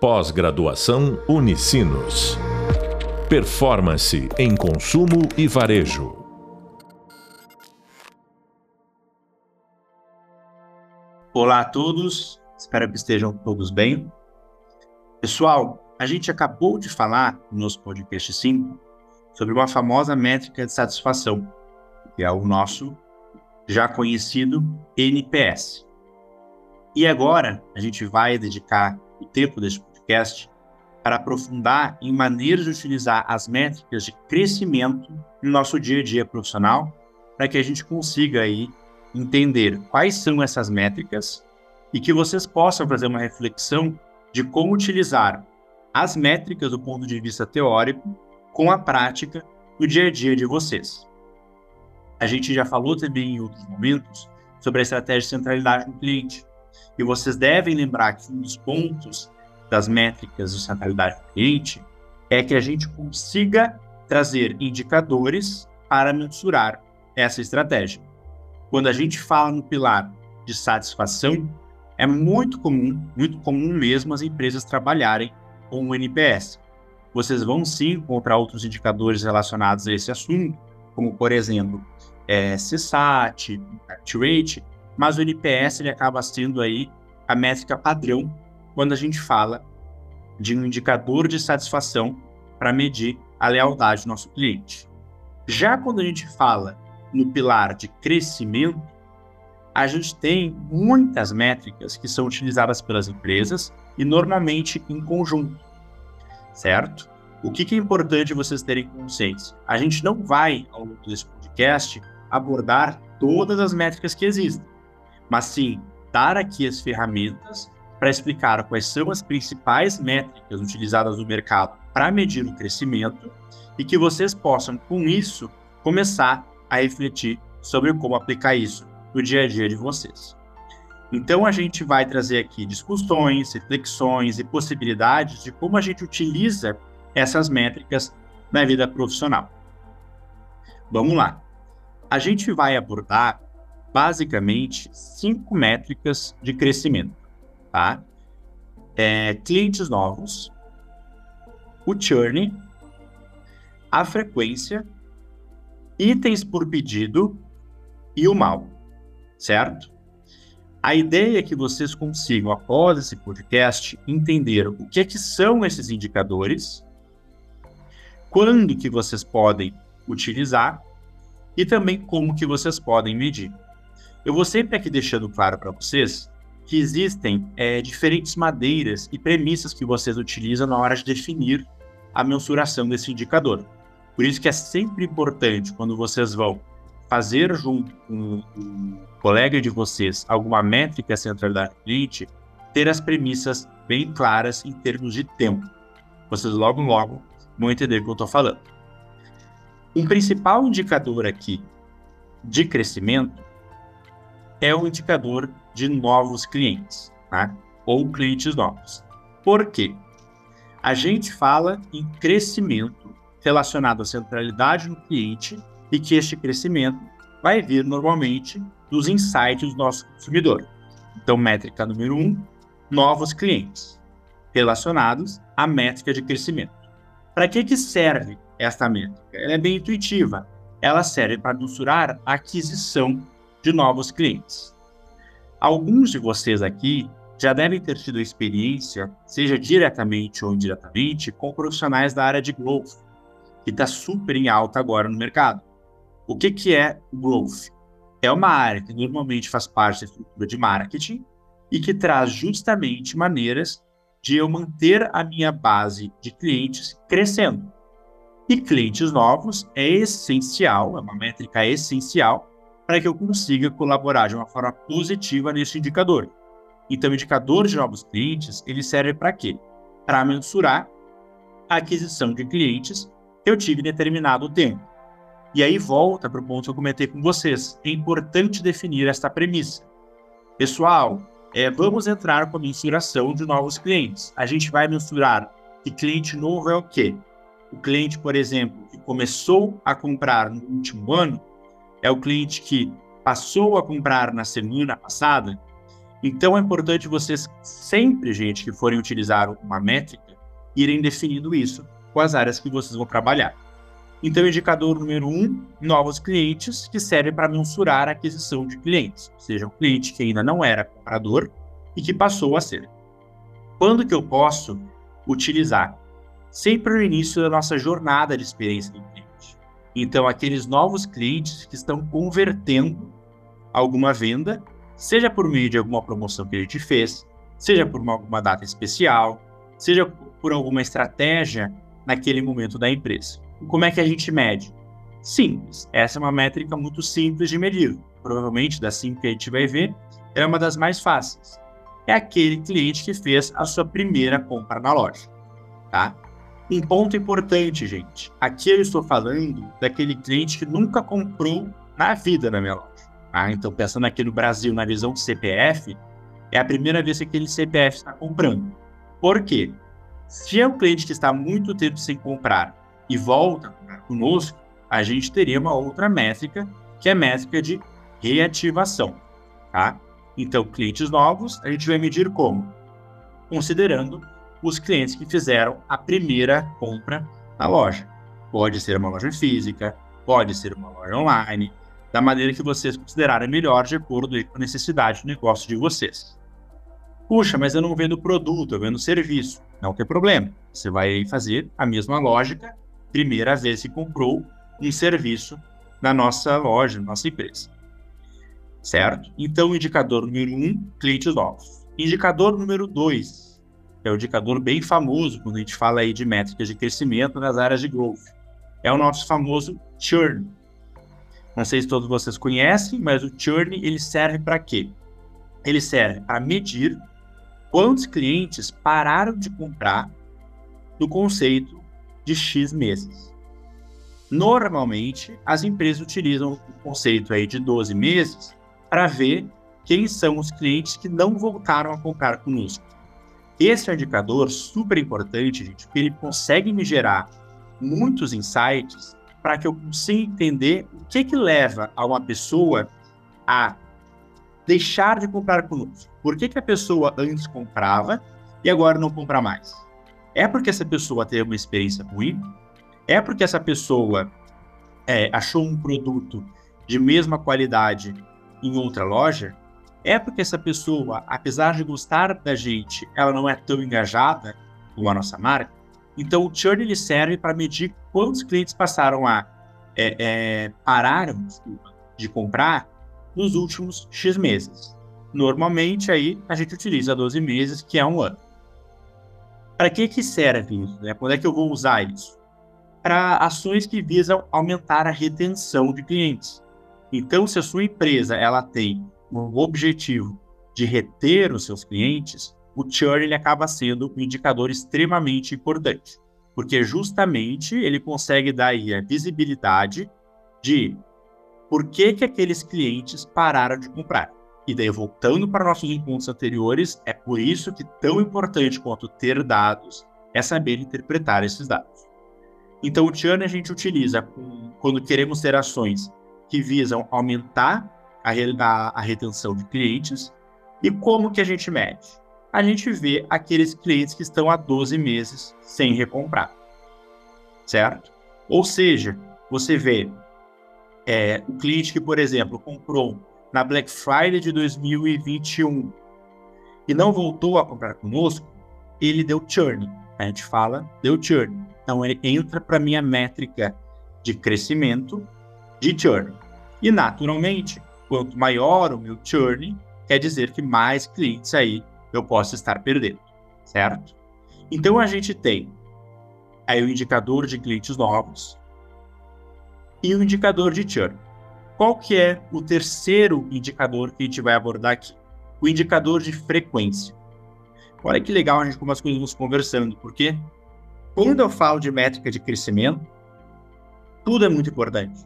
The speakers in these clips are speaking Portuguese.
Pós-graduação Unicinos. Performance em consumo e varejo. Olá a todos, espero que estejam todos bem. Pessoal, a gente acabou de falar no nosso podcast 5 sobre uma famosa métrica de satisfação, que é o nosso já conhecido NPS. E agora a gente vai dedicar o tempo deste podcast para aprofundar em maneiras de utilizar as métricas de crescimento no nosso dia a dia profissional, para que a gente consiga aí entender quais são essas métricas e que vocês possam fazer uma reflexão de como utilizar as métricas do ponto de vista teórico com a prática no dia a dia de vocês. A gente já falou também em outros momentos sobre a estratégia de centralidade no cliente. E vocês devem lembrar que um dos pontos das métricas de centralidade do cliente é que a gente consiga trazer indicadores para mensurar essa estratégia. Quando a gente fala no pilar de satisfação, é muito comum, muito comum mesmo as empresas trabalharem com o NPS. Vocês vão sim encontrar outros indicadores relacionados a esse assunto, como por exemplo, é, CSAT, Rate, mas o NPS ele acaba sendo aí a métrica padrão quando a gente fala de um indicador de satisfação para medir a lealdade do nosso cliente. Já quando a gente fala no pilar de crescimento, a gente tem muitas métricas que são utilizadas pelas empresas e normalmente em conjunto, certo? O que, é importante vocês terem consciência? A gente não vai, ao longo desse podcast, abordar todas as métricas que existem, mas sim dar aqui as ferramentas para explicar quais são as principais métricas utilizadas no mercado para medir o crescimento e que vocês possam, com isso, começar a refletir sobre como aplicar isso no dia a dia de vocês. Então, a gente vai trazer aqui discussões, reflexões e possibilidades de como a gente utiliza essas métricas na vida profissional. Vamos lá. A gente vai abordar basicamente cinco métricas de crescimento tá? É, clientes novos, o churn, a frequência, itens por pedido e o mal, certo? A ideia é que vocês consigam, após esse podcast, entender o que, é que são esses indicadores, quando que vocês podem utilizar e também como que vocês podem medir. Eu vou sempre aqui deixando claro para vocês que existem é, diferentes madeiras e premissas que vocês utilizam na hora de definir a mensuração desse indicador. Por isso que é sempre importante quando vocês vão fazer junto com um colega de vocês alguma métrica centralidade cliente, ter as premissas bem claras em termos de tempo. Vocês logo logo vão entender o que eu estou falando. Um principal indicador aqui de crescimento é o indicador de novos clientes, tá? ou clientes novos. Por quê? A gente fala em crescimento relacionado à centralidade no cliente e que este crescimento vai vir normalmente dos insights do nosso consumidor. Então, métrica número um, novos clientes relacionados à métrica de crescimento. Para que, que serve esta métrica? Ela é bem intuitiva. Ela serve para mensurar a aquisição de novos clientes. Alguns de vocês aqui já devem ter tido experiência, seja diretamente ou indiretamente, com profissionais da área de growth, que está super em alta agora no mercado. O que, que é growth? É uma área que normalmente faz parte da estrutura de marketing e que traz justamente maneiras de eu manter a minha base de clientes crescendo. E clientes novos é essencial, é uma métrica essencial para que eu consiga colaborar de uma forma positiva nesse indicador. Então, o indicador de novos clientes, ele serve para quê? Para mensurar a aquisição de clientes que eu tive em determinado tempo. E aí volta para o ponto que eu comentei com vocês. É importante definir esta premissa. Pessoal, é, vamos entrar com a mensuração de novos clientes. A gente vai mensurar que cliente novo é o quê? O cliente, por exemplo, que começou a comprar no último ano, é o cliente que passou a comprar na semana passada, Então é importante vocês sempre, gente, que forem utilizar uma métrica, irem definindo isso com as áreas que vocês vão trabalhar. Então, indicador número um, novos clientes, que serve para mensurar a aquisição de clientes, ou seja, um cliente que ainda não era comprador e que passou a ser. Quando que eu posso utilizar? Sempre no início da nossa jornada de experiência do cliente. Então, aqueles novos clientes que estão convertendo alguma venda, seja por meio de alguma promoção que a gente fez, seja por uma, alguma data especial, seja por alguma estratégia naquele momento da empresa. Como é que a gente mede? Simples. Essa é uma métrica muito simples de medir. Provavelmente, das cinco que a gente vai ver, é uma das mais fáceis. É aquele cliente que fez a sua primeira compra na loja. Tá? Um ponto importante, gente. Aqui eu estou falando daquele cliente que nunca comprou na vida na minha loja. Tá? Então, pensando aqui no Brasil, na visão do CPF, é a primeira vez que aquele CPF está comprando. Por quê? Se é um cliente que está muito tempo sem comprar e volta conosco, a gente teria uma outra métrica, que é a métrica de reativação. Tá? Então, clientes novos, a gente vai medir como? Considerando os clientes que fizeram a primeira compra na loja. Pode ser uma loja física, pode ser uma loja online, da maneira que vocês considerarem melhor, de acordo com a necessidade do negócio de vocês. Puxa, mas eu não vendo produto, eu vendo serviço. Não tem problema. Você vai fazer a mesma lógica primeira vez que comprou um serviço na nossa loja, na nossa empresa. Certo? Então, indicador número um, clientes novos. Indicador número dois, é o indicador bem famoso quando a gente fala aí de métricas de crescimento nas áreas de growth. É o nosso famoso churn. Não sei se todos vocês conhecem, mas o churn ele serve para quê? Ele serve para medir quantos clientes pararam de comprar do conceito de X meses. Normalmente, as empresas utilizam o conceito aí de 12 meses para ver quem são os clientes que não voltaram a comprar conosco. Esse é um indicador super importante, gente, porque ele consegue me gerar muitos insights para que eu consiga entender o que que leva a uma pessoa a deixar de comprar conosco. Por que, que a pessoa antes comprava e agora não compra mais? É porque essa pessoa teve uma experiência ruim? É porque essa pessoa é, achou um produto de mesma qualidade em outra loja? É porque essa pessoa, apesar de gostar da gente, ela não é tão engajada com a nossa marca? Então, o churn ele serve para medir quantos clientes passaram a é, é, de comprar nos últimos X meses. Normalmente aí a gente utiliza 12 meses, que é um ano. Para que, que serve isso? Né? Quando é que eu vou usar isso? Para ações que visam aumentar a retenção de clientes. Então, se a sua empresa ela tem um objetivo de reter os seus clientes, o churn ele acaba sendo um indicador extremamente importante, porque justamente ele consegue dar a visibilidade de por que, que aqueles clientes pararam de comprar. E daí, voltando para nossos encontros anteriores, é por isso que tão importante quanto ter dados é saber interpretar esses dados. Então, o churn a gente utiliza quando queremos ter ações que visam aumentar a, a, a retenção de clientes. E como que a gente mede? A gente vê aqueles clientes que estão há 12 meses sem recomprar, certo? Ou seja, você vê é, o cliente que, por exemplo, comprou na Black Friday de 2021 e não voltou a comprar conosco, ele deu churn. A gente fala, deu churn. Então ele entra para minha métrica de crescimento de churn. E naturalmente, quanto maior o meu churn, quer dizer que mais clientes aí eu posso estar perdendo, certo? Então a gente tem aí o indicador de clientes novos, e o indicador de churn. Qual que é o terceiro indicador que a gente vai abordar aqui? O indicador de frequência. Olha que legal a gente como as coisas vamos conversando, porque quando eu falo de métrica de crescimento, tudo é muito importante.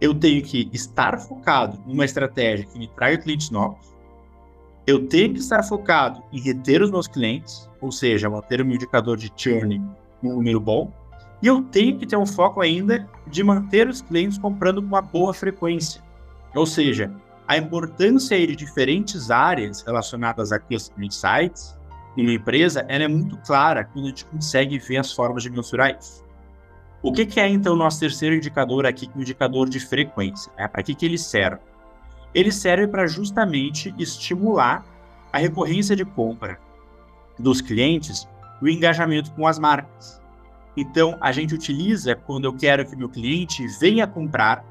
Eu tenho que estar focado numa estratégia que me traga clientes novos. Eu tenho que estar focado em reter os meus clientes, ou seja, manter o meu indicador de churn um número bom. E eu tenho que ter um foco ainda de manter os clientes comprando com uma boa frequência. Ou seja, a importância de diferentes áreas relacionadas a Customer Insights em uma empresa ela é muito clara quando a gente consegue ver as formas de mensurar isso. O que, que é, então, o nosso terceiro indicador aqui, o indicador de frequência? Né? Para que, que ele serve? Ele serve para justamente estimular a recorrência de compra dos clientes o engajamento com as marcas. Então, a gente utiliza quando eu quero que meu cliente venha comprar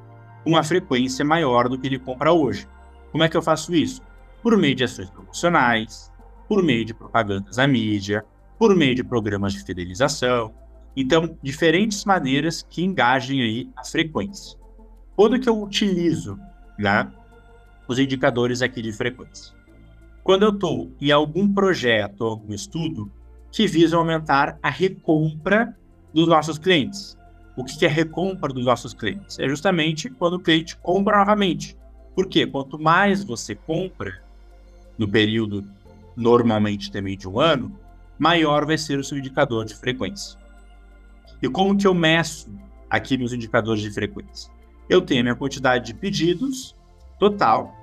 uma frequência maior do que ele compra hoje. Como é que eu faço isso? Por meio de ações promocionais, por meio de propagandas à mídia, por meio de programas de fidelização. Então, diferentes maneiras que engajem aí a frequência. Quando que eu utilizo né, os indicadores aqui de frequência? Quando eu estou em algum projeto algum estudo que visa aumentar a recompra dos nossos clientes. O que é recompra dos nossos clientes? É justamente quando o cliente compra novamente. Por quê? Quanto mais você compra no período normalmente também de um ano, maior vai ser o seu indicador de frequência. E como que eu meço aqui meus indicadores de frequência? Eu tenho a minha quantidade de pedidos total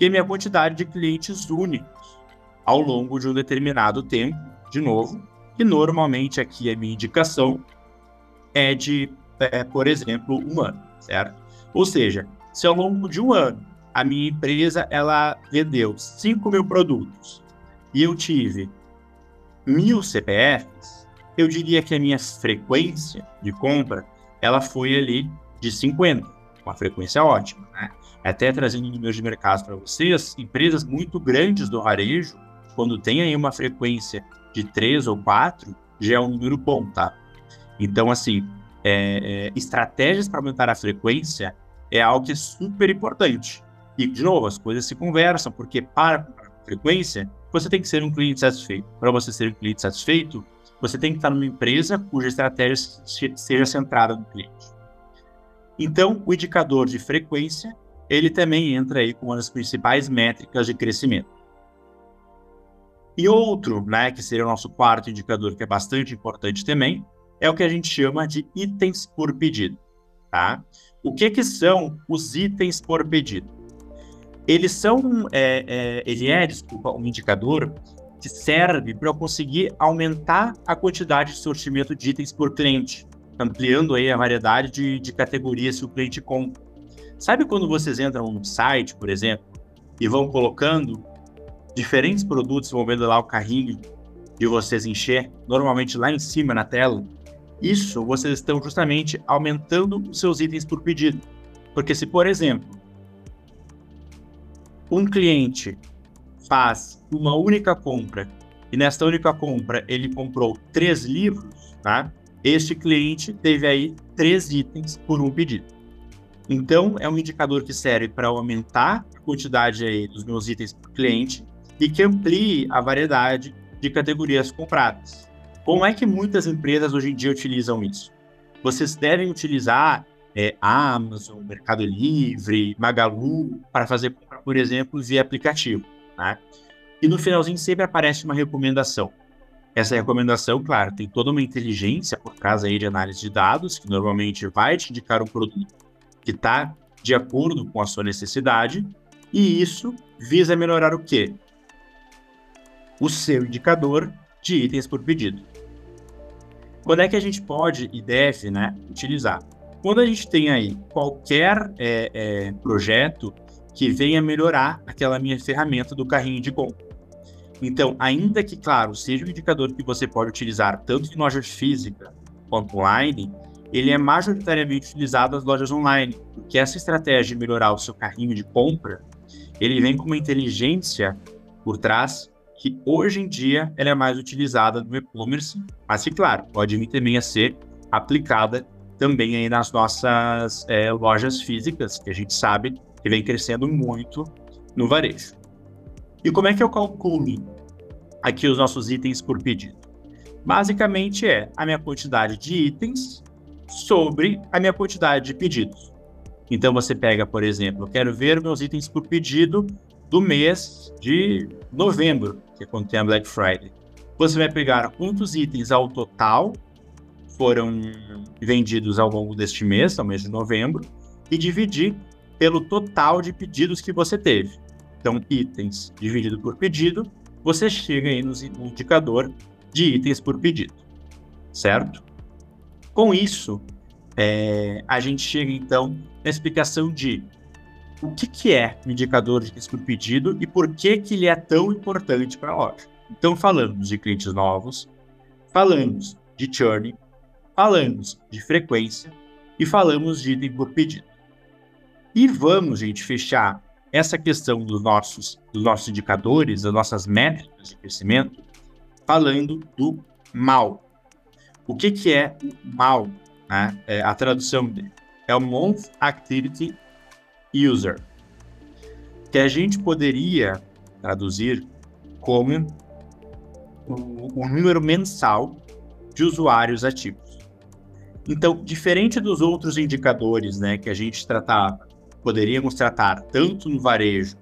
e a minha quantidade de clientes únicos ao longo de um determinado tempo, de novo, e normalmente aqui a minha indicação é de, é, por exemplo, um ano, certo? Ou seja, se ao longo de um ano a minha empresa ela vendeu 5 mil produtos e eu tive mil CPFs, eu diria que a minha frequência de compra ela foi ali de 50, uma frequência ótima, né? Até trazendo números de mercado para vocês, empresas muito grandes do varejo, quando tem aí uma frequência de 3 ou 4, já é um número bom, tá? Então, assim, é, é, estratégias para aumentar a frequência é algo que é super importante. E, de novo, as coisas se conversam, porque para frequência, você tem que ser um cliente satisfeito. Para você ser um cliente satisfeito, você tem que estar numa empresa cuja estratégia seja centrada no cliente. Então, o indicador de frequência, ele também entra aí como uma das principais métricas de crescimento. E outro, né, que seria o nosso quarto indicador, que é bastante importante também, é o que a gente chama de itens por pedido, tá? O que que são os itens por pedido? Eles são, é, é, ele é, desculpa, um indicador que serve para eu conseguir aumentar a quantidade de sortimento de itens por cliente, ampliando aí a variedade de, de categorias que o cliente compra. Sabe quando vocês entram no site, por exemplo, e vão colocando diferentes produtos, vão vendo lá o carrinho de vocês encher, normalmente lá em cima na tela? Isso vocês estão justamente aumentando os seus itens por pedido. Porque se, por exemplo, um cliente faz uma única compra e nesta única compra ele comprou três livros, tá? Este cliente teve aí três itens por um pedido. Então, é um indicador que serve para aumentar a quantidade aí dos meus itens por cliente e que amplie a variedade de categorias compradas. Como é que muitas empresas hoje em dia utilizam isso? Vocês devem utilizar é, Amazon, Mercado Livre, Magalu para fazer compra, por exemplo, via aplicativo. Né? E no finalzinho sempre aparece uma recomendação. Essa recomendação, claro, tem toda uma inteligência por trás aí de análise de dados, que normalmente vai te indicar um produto que está de acordo com a sua necessidade, e isso visa melhorar o quê? O seu indicador de itens por pedido. Quando é que a gente pode e deve né, utilizar? Quando a gente tem aí qualquer é, é, projeto que venha melhorar aquela minha ferramenta do carrinho de compra. Então, ainda que, claro, seja um indicador que você pode utilizar tanto em loja física quanto online, ele é majoritariamente utilizado nas lojas online, porque essa estratégia de melhorar o seu carrinho de compra, ele vem com uma inteligência por trás que hoje em dia ela é mais utilizada no e-commerce, mas que, claro, pode vir também a ser aplicada também aí nas nossas é, lojas físicas, que a gente sabe que vem crescendo muito no varejo. E como é que eu calculo aqui os nossos itens por pedido? Basicamente é a minha quantidade de itens sobre a minha quantidade de pedidos. Então você pega, por exemplo, eu quero ver meus itens por pedido do mês de novembro, que é quando tem a Black Friday. Você vai pegar quantos itens ao total foram vendidos ao longo deste mês, ao mês de novembro, e dividir pelo total de pedidos que você teve. Então, itens dividido por pedido, você chega aí no indicador de itens por pedido, certo? Com isso, é, a gente chega então na explicação de o que, que é o indicador de itens por pedido e por que, que ele é tão importante para a loja. Então, falamos de clientes novos, falamos de churn, falamos de frequência e falamos de item por pedido. E vamos, gente, fechar essa questão dos nossos, dos nossos indicadores, das nossas métricas de crescimento, falando do mal. O que, que é o mal? Né? É, a tradução dele é o Month Activity User, que a gente poderia traduzir como o, o número mensal de usuários ativos. Então, diferente dos outros indicadores né, que a gente tratava, poderíamos tratar tanto no varejo,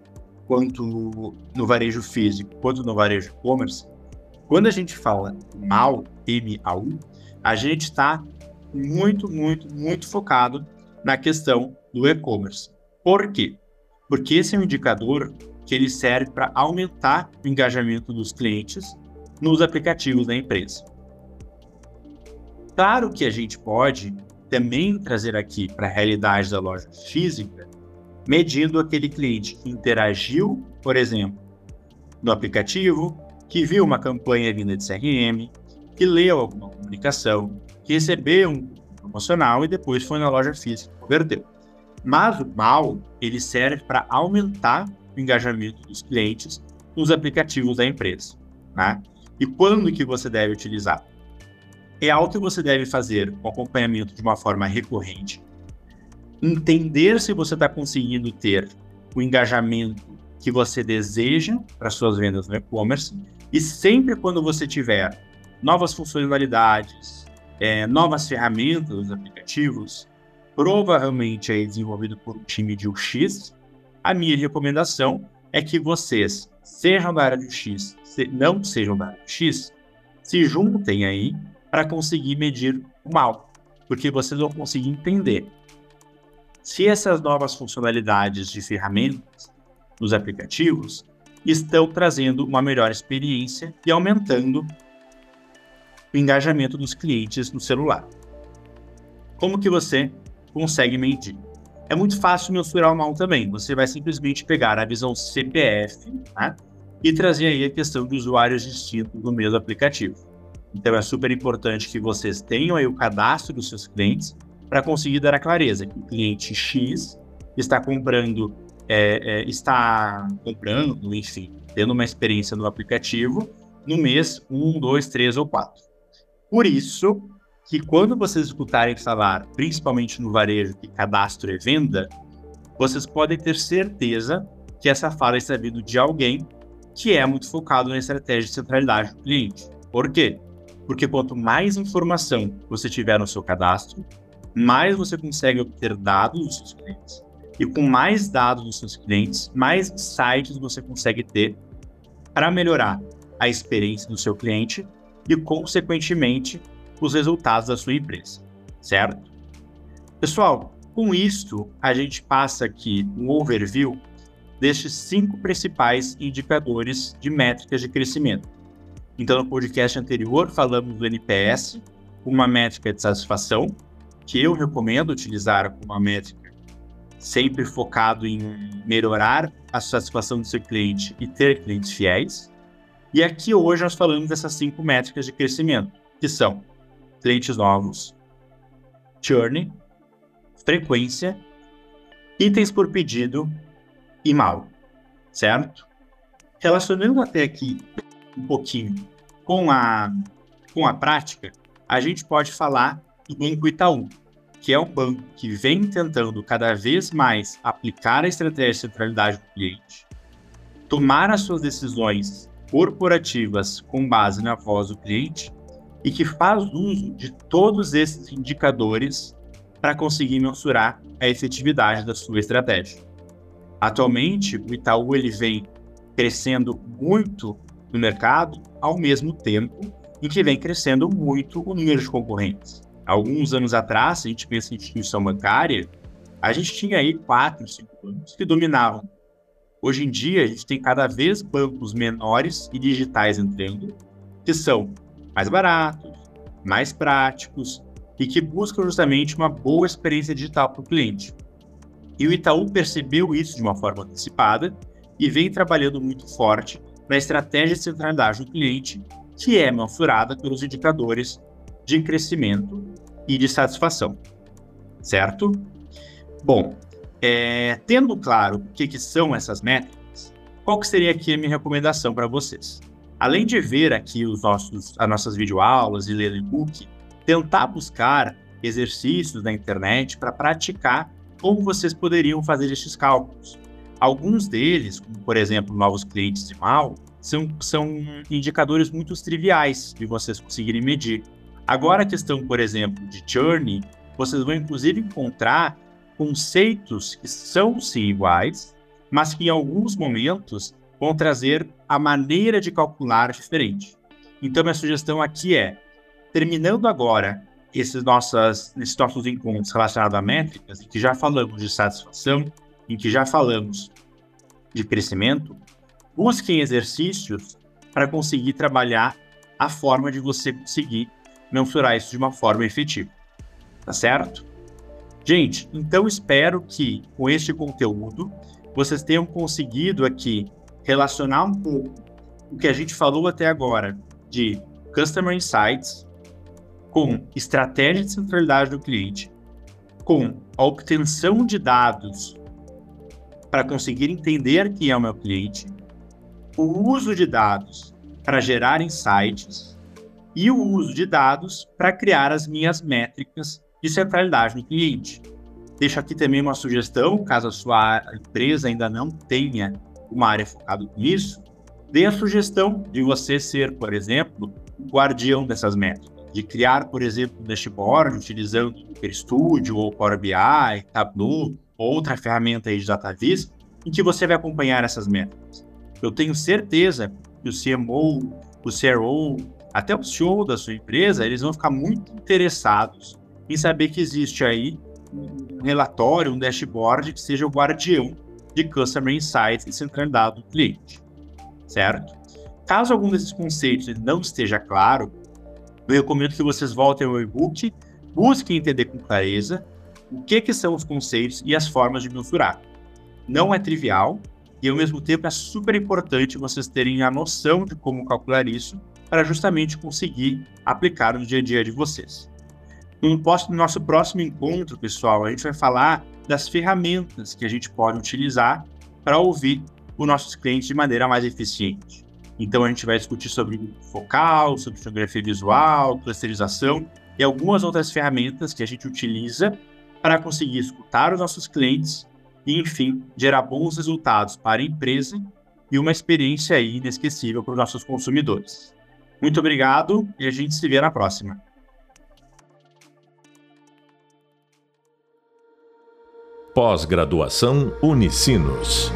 quanto no, varejo físico, quanto no varejo e-commerce, quando a gente fala mal, M-A-U, a gente está muito, muito, muito focado na questão do e-commerce. Por quê? Porque esse é um indicador que ele serve para aumentar o engajamento dos clientes nos aplicativos da empresa. Claro que a gente pode também trazer aqui para a realidade da loja física, medindo aquele cliente que interagiu, por exemplo, no aplicativo, que viu uma campanha vinda de CRM, que leu alguma comunicação, que recebeu um promocional e depois foi na loja física e converteu. Mas o mal, ele serve para aumentar o engajamento dos clientes nos aplicativos da empresa. Né? E quando que você deve utilizar? É algo que você deve fazer o acompanhamento de uma forma recorrente, entender se você está conseguindo ter o engajamento que você deseja para suas vendas no e-commerce e sempre quando você tiver novas funcionalidades, é, novas ferramentas aplicativos, provavelmente aí desenvolvido por um time de UX, a minha recomendação é que vocês sejam da área de UX, se não sejam da área de UX, se juntem aí para conseguir medir o mal, porque vocês vão conseguir entender se essas novas funcionalidades de ferramentas nos aplicativos estão trazendo uma melhor experiência e aumentando o engajamento dos clientes no celular. Como que você consegue medir? É muito fácil mensurar o mal também. Você vai simplesmente pegar a visão CPF né, e trazer aí a questão de usuários distintos no mesmo aplicativo. Então é super importante que vocês tenham aí o cadastro dos seus clientes para conseguir dar a clareza que o cliente X está comprando é, é, está comprando, enfim, tendo uma experiência no aplicativo no mês 1, 2, 3 ou 4. Por isso que quando vocês escutarem falar, principalmente no varejo, que cadastro é venda, vocês podem ter certeza que essa fala está vindo de alguém que é muito focado na estratégia de centralidade do cliente. Por quê? Porque quanto mais informação você tiver no seu cadastro, mais você consegue obter dados dos seus clientes. E com mais dados dos seus clientes, mais sites você consegue ter para melhorar a experiência do seu cliente e, consequentemente, os resultados da sua empresa, certo? Pessoal, com isto, a gente passa aqui um overview destes cinco principais indicadores de métricas de crescimento. Então, no podcast anterior, falamos do NPS, uma métrica de satisfação, que eu recomendo utilizar como uma métrica sempre focado em melhorar a satisfação do seu cliente e ter clientes fiéis. E aqui hoje nós falamos dessas cinco métricas de crescimento, que são clientes novos, churn, frequência, itens por pedido e mal, certo? Relacionando até aqui um pouquinho com a, com a prática, a gente pode falar do Banco Itaú, que é um banco que vem tentando cada vez mais aplicar a estratégia de centralidade do cliente, tomar as suas decisões corporativas com base na voz do cliente e que faz uso de todos esses indicadores para conseguir mensurar a efetividade da sua estratégia. Atualmente, o Itaú ele vem crescendo muito no mercado, ao mesmo tempo em que vem crescendo muito o número de concorrentes alguns anos atrás, a gente pensa em instituição bancária, A gente tinha aí quatro, cinco bancos que dominavam. Hoje em dia, a gente tem cada vez bancos menores e digitais entrando, que são mais baratos, mais práticos e que buscam justamente uma boa experiência digital para o cliente. E o Itaú percebeu isso de uma forma antecipada e vem trabalhando muito forte na estratégia de centralidade do cliente, que é mensurada pelos indicadores de crescimento e de satisfação. Certo? Bom, é, tendo claro o que, que são essas métricas, qual que seria aqui a minha recomendação para vocês? Além de ver aqui os nossos, as nossas videoaulas e ler e-book, tentar buscar exercícios na internet para praticar como vocês poderiam fazer estes cálculos. Alguns deles, como por exemplo novos clientes de mal, são, são indicadores muito triviais de vocês conseguirem medir. Agora, a questão, por exemplo, de journey, vocês vão inclusive encontrar conceitos que são sim iguais, mas que em alguns momentos vão trazer a maneira de calcular diferente. Então, minha sugestão aqui é, terminando agora esses, nossas, esses nossos encontros relacionados a métricas, que já falamos de satisfação, em que já falamos de crescimento, busquem exercícios para conseguir trabalhar a forma de você conseguir mensurar isso de uma forma efetiva. Tá certo? Gente, então espero que com este conteúdo vocês tenham conseguido aqui relacionar um pouco o que a gente falou até agora de Customer Insights com estratégia de centralidade do cliente, com a obtenção de dados para conseguir entender quem é o meu cliente, o uso de dados para gerar insights e o uso de dados para criar as minhas métricas de centralidade no cliente. Deixo aqui também uma sugestão, caso a sua empresa ainda não tenha uma área focada nisso, dê a sugestão de você ser, por exemplo, o guardião dessas métricas, de criar, por exemplo, um dashboard utilizando o Studio ou Power BI, Tableau, outra ferramenta aí de DataVis, em que você vai acompanhar essas métricas. Eu tenho certeza que o CMO, o CRO, até o CEO da sua empresa, eles vão ficar muito interessados em saber que existe aí um relatório, um dashboard que seja o guardião de Customer Insights e centralidade do cliente, certo? Caso algum desses conceitos não esteja claro, eu recomendo que vocês voltem ao e-book, busquem entender com clareza o que, que são os conceitos e as formas de mensurar. Não é trivial e, ao mesmo tempo, é super importante vocês terem a noção de como calcular isso para justamente conseguir aplicar no dia a dia de vocês. No nosso próximo encontro, pessoal, a gente vai falar das ferramentas que a gente pode utilizar para ouvir os nossos clientes de maneira mais eficiente. Então a gente vai discutir sobre focal, sobre fotografia visual, clusterização e algumas outras ferramentas que a gente utiliza para conseguir escutar os nossos clientes e, enfim, gerar bons resultados para a empresa e uma experiência inesquecível para os nossos consumidores. Muito obrigado e a gente se vê na próxima. Pós-graduação Unicinos.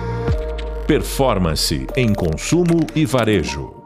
Performance em consumo e varejo.